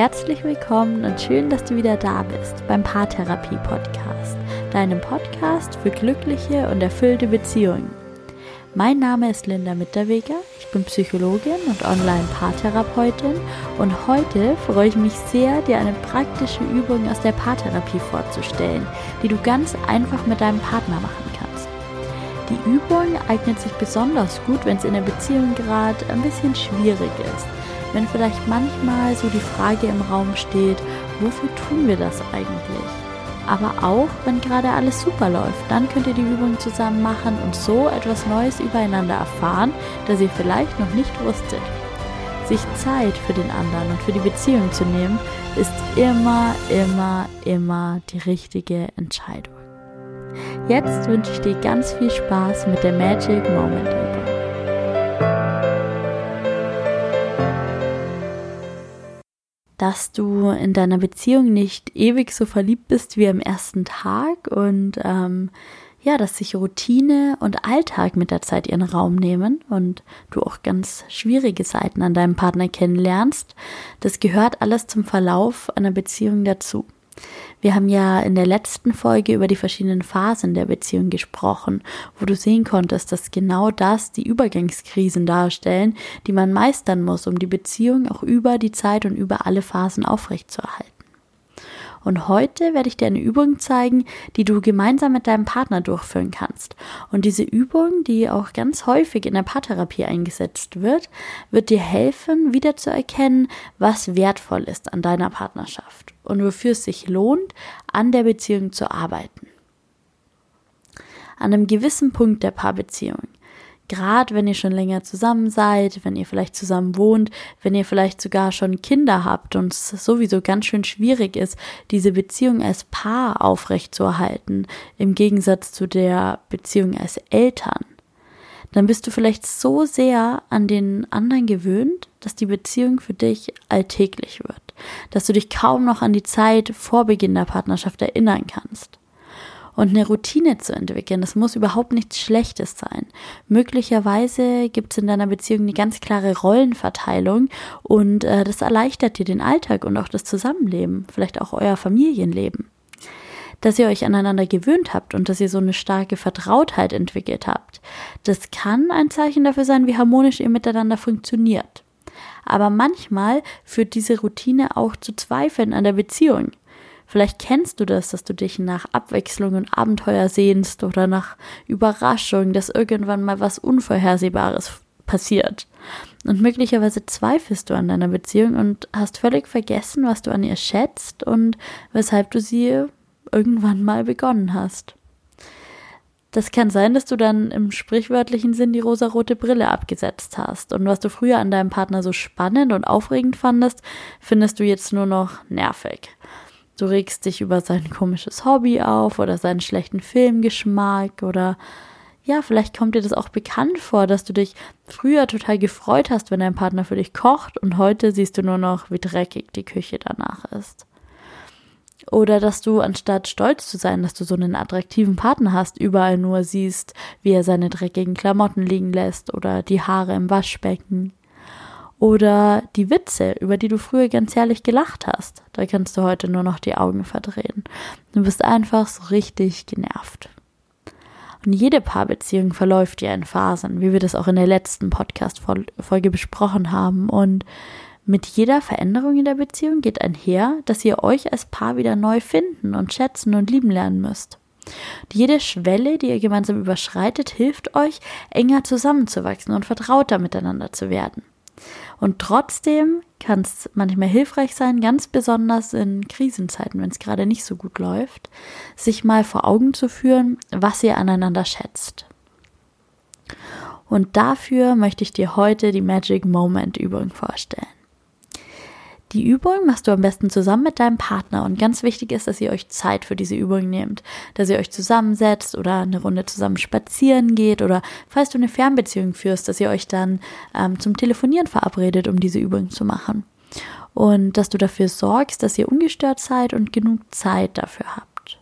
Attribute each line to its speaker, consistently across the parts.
Speaker 1: Herzlich willkommen und schön, dass du wieder da bist beim Paartherapie Podcast, deinem Podcast für glückliche und erfüllte Beziehungen. Mein Name ist Linda Mitterweger, ich bin Psychologin und Online-Paartherapeutin und heute freue ich mich sehr, dir eine praktische Übung aus der Paartherapie vorzustellen, die du ganz einfach mit deinem Partner machen kannst. Die Übung eignet sich besonders gut, wenn es in der Beziehung gerade ein bisschen schwierig ist wenn vielleicht manchmal so die Frage im Raum steht, wofür tun wir das eigentlich? Aber auch, wenn gerade alles super läuft, dann könnt ihr die Übung zusammen machen und so etwas Neues übereinander erfahren, das ihr vielleicht noch nicht wusstet. Sich Zeit für den anderen und für die Beziehung zu nehmen, ist immer, immer, immer die richtige Entscheidung. Jetzt wünsche ich dir ganz viel Spaß mit der Magic Moment Übung. Dass du in deiner Beziehung nicht ewig so verliebt bist wie am ersten Tag und ähm, ja, dass sich Routine und Alltag mit der Zeit ihren Raum nehmen und du auch ganz schwierige Seiten an deinem Partner kennenlernst. Das gehört alles zum Verlauf einer Beziehung dazu. Wir haben ja in der letzten Folge über die verschiedenen Phasen der Beziehung gesprochen, wo du sehen konntest, dass genau das die Übergangskrisen darstellen, die man meistern muss, um die Beziehung auch über die Zeit und über alle Phasen aufrechtzuerhalten. Und heute werde ich dir eine Übung zeigen, die du gemeinsam mit deinem Partner durchführen kannst. Und diese Übung, die auch ganz häufig in der Paartherapie eingesetzt wird, wird dir helfen, wieder zu erkennen, was wertvoll ist an deiner Partnerschaft und wofür es sich lohnt, an der Beziehung zu arbeiten. An einem gewissen Punkt der Paarbeziehung gerade wenn ihr schon länger zusammen seid, wenn ihr vielleicht zusammen wohnt, wenn ihr vielleicht sogar schon Kinder habt und es sowieso ganz schön schwierig ist, diese Beziehung als Paar aufrechtzuerhalten, im Gegensatz zu der Beziehung als Eltern, dann bist du vielleicht so sehr an den anderen gewöhnt, dass die Beziehung für dich alltäglich wird, dass du dich kaum noch an die Zeit vor Beginn der Partnerschaft erinnern kannst und eine Routine zu entwickeln. Das muss überhaupt nichts Schlechtes sein. Möglicherweise gibt es in deiner Beziehung eine ganz klare Rollenverteilung und äh, das erleichtert dir den Alltag und auch das Zusammenleben, vielleicht auch euer Familienleben. Dass ihr euch aneinander gewöhnt habt und dass ihr so eine starke Vertrautheit entwickelt habt, das kann ein Zeichen dafür sein, wie harmonisch ihr miteinander funktioniert. Aber manchmal führt diese Routine auch zu Zweifeln an der Beziehung. Vielleicht kennst du das, dass du dich nach Abwechslung und Abenteuer sehnst oder nach Überraschung, dass irgendwann mal was Unvorhersehbares passiert. Und möglicherweise zweifelst du an deiner Beziehung und hast völlig vergessen, was du an ihr schätzt und weshalb du sie irgendwann mal begonnen hast. Das kann sein, dass du dann im sprichwörtlichen Sinn die rosarote Brille abgesetzt hast und was du früher an deinem Partner so spannend und aufregend fandest, findest du jetzt nur noch nervig. Du regst dich über sein komisches Hobby auf oder seinen schlechten Filmgeschmack oder ja, vielleicht kommt dir das auch bekannt vor, dass du dich früher total gefreut hast, wenn dein Partner für dich kocht und heute siehst du nur noch, wie dreckig die Küche danach ist. Oder dass du, anstatt stolz zu sein, dass du so einen attraktiven Partner hast, überall nur siehst, wie er seine dreckigen Klamotten liegen lässt oder die Haare im Waschbecken. Oder die Witze, über die du früher ganz herrlich gelacht hast. Da kannst du heute nur noch die Augen verdrehen. Du bist einfach so richtig genervt. Und jede Paarbeziehung verläuft ja in Phasen, wie wir das auch in der letzten Podcast-Folge besprochen haben. Und mit jeder Veränderung in der Beziehung geht einher, dass ihr euch als Paar wieder neu finden und schätzen und lieben lernen müsst. Jede Schwelle, die ihr gemeinsam überschreitet, hilft euch, enger zusammenzuwachsen und vertrauter miteinander zu werden. Und trotzdem kann es manchmal hilfreich sein, ganz besonders in Krisenzeiten, wenn es gerade nicht so gut läuft, sich mal vor Augen zu führen, was ihr aneinander schätzt. Und dafür möchte ich dir heute die Magic Moment Übung vorstellen. Die Übung machst du am besten zusammen mit deinem Partner und ganz wichtig ist, dass ihr euch Zeit für diese Übung nehmt, dass ihr euch zusammensetzt oder eine Runde zusammen spazieren geht oder falls du eine Fernbeziehung führst, dass ihr euch dann ähm, zum Telefonieren verabredet, um diese Übung zu machen. Und dass du dafür sorgst, dass ihr ungestört seid und genug Zeit dafür habt.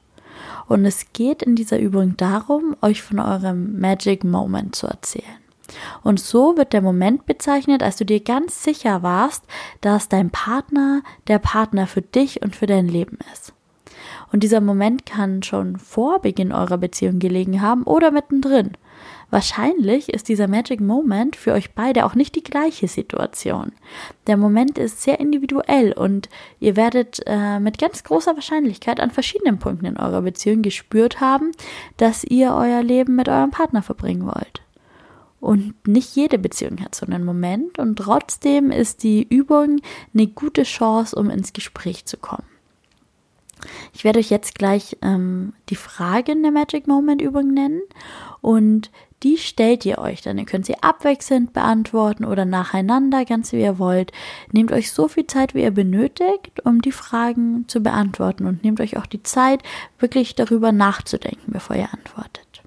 Speaker 1: Und es geht in dieser Übung darum, euch von eurem Magic Moment zu erzählen. Und so wird der Moment bezeichnet, als du dir ganz sicher warst, dass dein Partner der Partner für dich und für dein Leben ist. Und dieser Moment kann schon vor Beginn eurer Beziehung gelegen haben oder mittendrin. Wahrscheinlich ist dieser Magic Moment für euch beide auch nicht die gleiche Situation. Der Moment ist sehr individuell und ihr werdet äh, mit ganz großer Wahrscheinlichkeit an verschiedenen Punkten in eurer Beziehung gespürt haben, dass ihr euer Leben mit eurem Partner verbringen wollt. Und nicht jede Beziehung hat so einen Moment und trotzdem ist die Übung eine gute Chance, um ins Gespräch zu kommen. Ich werde euch jetzt gleich ähm, die Fragen der Magic Moment Übung nennen und die stellt ihr euch dann. Ihr könnt sie abwechselnd beantworten oder nacheinander, ganz wie ihr wollt. Nehmt euch so viel Zeit, wie ihr benötigt, um die Fragen zu beantworten und nehmt euch auch die Zeit, wirklich darüber nachzudenken, bevor ihr antwortet.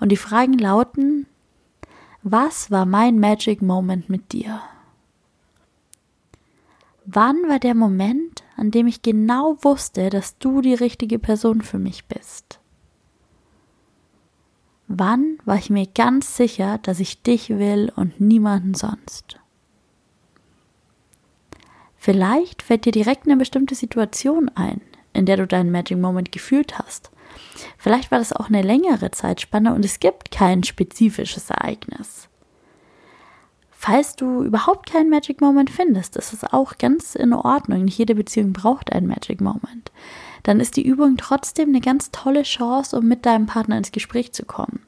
Speaker 1: Und die Fragen lauten, was war mein Magic Moment mit dir? Wann war der Moment, an dem ich genau wusste, dass du die richtige Person für mich bist? Wann war ich mir ganz sicher, dass ich dich will und niemanden sonst? Vielleicht fällt dir direkt eine bestimmte Situation ein, in der du deinen Magic Moment gefühlt hast. Vielleicht war das auch eine längere Zeitspanne und es gibt kein spezifisches Ereignis. Falls du überhaupt keinen Magic Moment findest, ist es auch ganz in Ordnung. Nicht jede Beziehung braucht einen Magic Moment. Dann ist die Übung trotzdem eine ganz tolle Chance, um mit deinem Partner ins Gespräch zu kommen.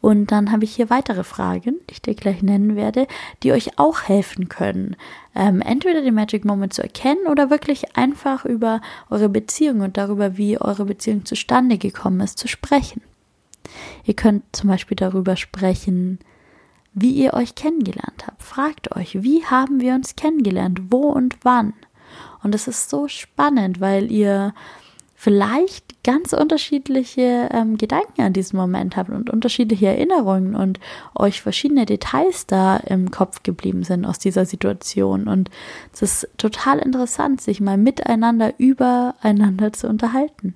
Speaker 1: Und dann habe ich hier weitere Fragen, die ich dir gleich nennen werde, die euch auch helfen können, ähm, entweder den Magic Moment zu erkennen oder wirklich einfach über eure Beziehung und darüber, wie eure Beziehung zustande gekommen ist, zu sprechen. Ihr könnt zum Beispiel darüber sprechen, wie ihr euch kennengelernt habt. Fragt euch, wie haben wir uns kennengelernt, wo und wann. Und es ist so spannend, weil ihr vielleicht ganz unterschiedliche ähm, Gedanken an diesem Moment habt und unterschiedliche Erinnerungen und euch verschiedene Details da im Kopf geblieben sind aus dieser Situation. Und es ist total interessant, sich mal miteinander übereinander zu unterhalten.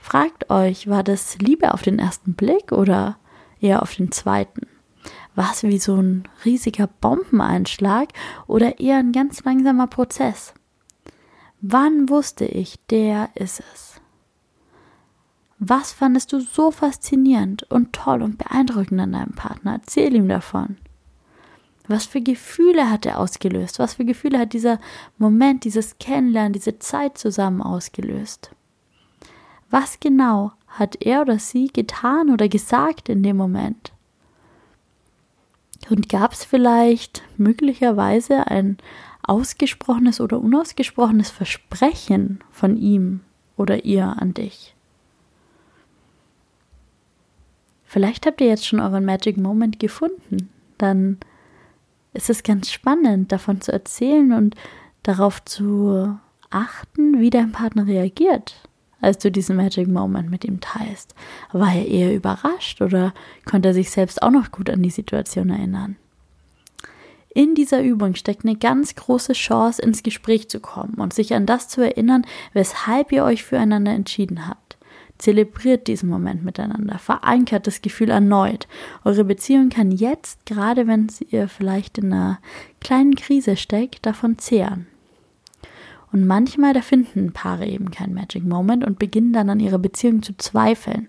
Speaker 1: Fragt euch, war das Liebe auf den ersten Blick oder eher auf den zweiten? War es wie so ein riesiger Bombeneinschlag oder eher ein ganz langsamer Prozess? Wann wusste ich, der ist es? Was fandest du so faszinierend und toll und beeindruckend an deinem Partner? Erzähl ihm davon. Was für Gefühle hat er ausgelöst? Was für Gefühle hat dieser Moment, dieses Kennenlernen, diese Zeit zusammen ausgelöst? Was genau hat er oder sie getan oder gesagt in dem Moment? Und gab es vielleicht möglicherweise ein ausgesprochenes oder unausgesprochenes Versprechen von ihm oder ihr an dich? Vielleicht habt ihr jetzt schon euren Magic Moment gefunden. Dann ist es ganz spannend, davon zu erzählen und darauf zu achten, wie dein Partner reagiert als du diesen Magic Moment mit ihm teilst? War er eher überrascht oder konnte er sich selbst auch noch gut an die Situation erinnern? In dieser Übung steckt eine ganz große Chance, ins Gespräch zu kommen und sich an das zu erinnern, weshalb ihr euch füreinander entschieden habt. Zelebriert diesen Moment miteinander, verankert das Gefühl erneut. Eure Beziehung kann jetzt, gerade wenn ihr vielleicht in einer kleinen Krise steckt, davon zehren. Und manchmal, da finden Paare eben keinen Magic Moment und beginnen dann an ihrer Beziehung zu zweifeln.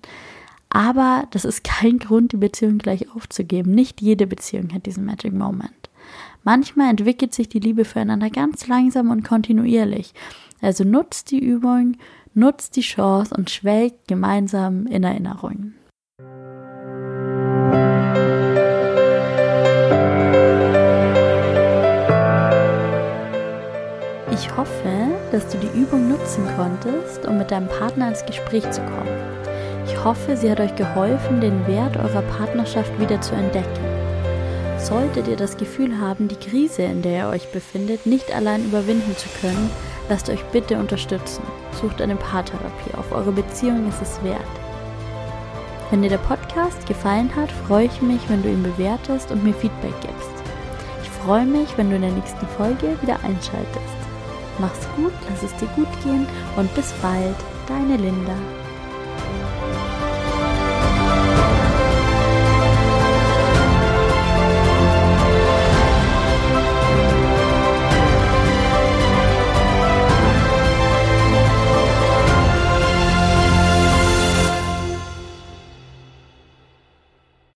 Speaker 1: Aber das ist kein Grund, die Beziehung gleich aufzugeben. Nicht jede Beziehung hat diesen Magic Moment. Manchmal entwickelt sich die Liebe füreinander ganz langsam und kontinuierlich. Also nutzt die Übung, nutzt die Chance und schwelgt gemeinsam in Erinnerungen. Ich hoffe, dass du die Übung nutzen konntest, um mit deinem Partner ins Gespräch zu kommen. Ich hoffe, sie hat euch geholfen, den Wert eurer Partnerschaft wieder zu entdecken. Solltet ihr das Gefühl haben, die Krise, in der ihr euch befindet, nicht allein überwinden zu können, lasst euch bitte unterstützen. Sucht eine Paartherapie. Auf eure Beziehung ist es wert. Wenn dir der Podcast gefallen hat, freue ich mich, wenn du ihn bewertest und mir Feedback gibst. Ich freue mich, wenn du in der nächsten Folge wieder einschaltest. Mach's gut, lass es dir gut gehen und bis bald, deine Linda.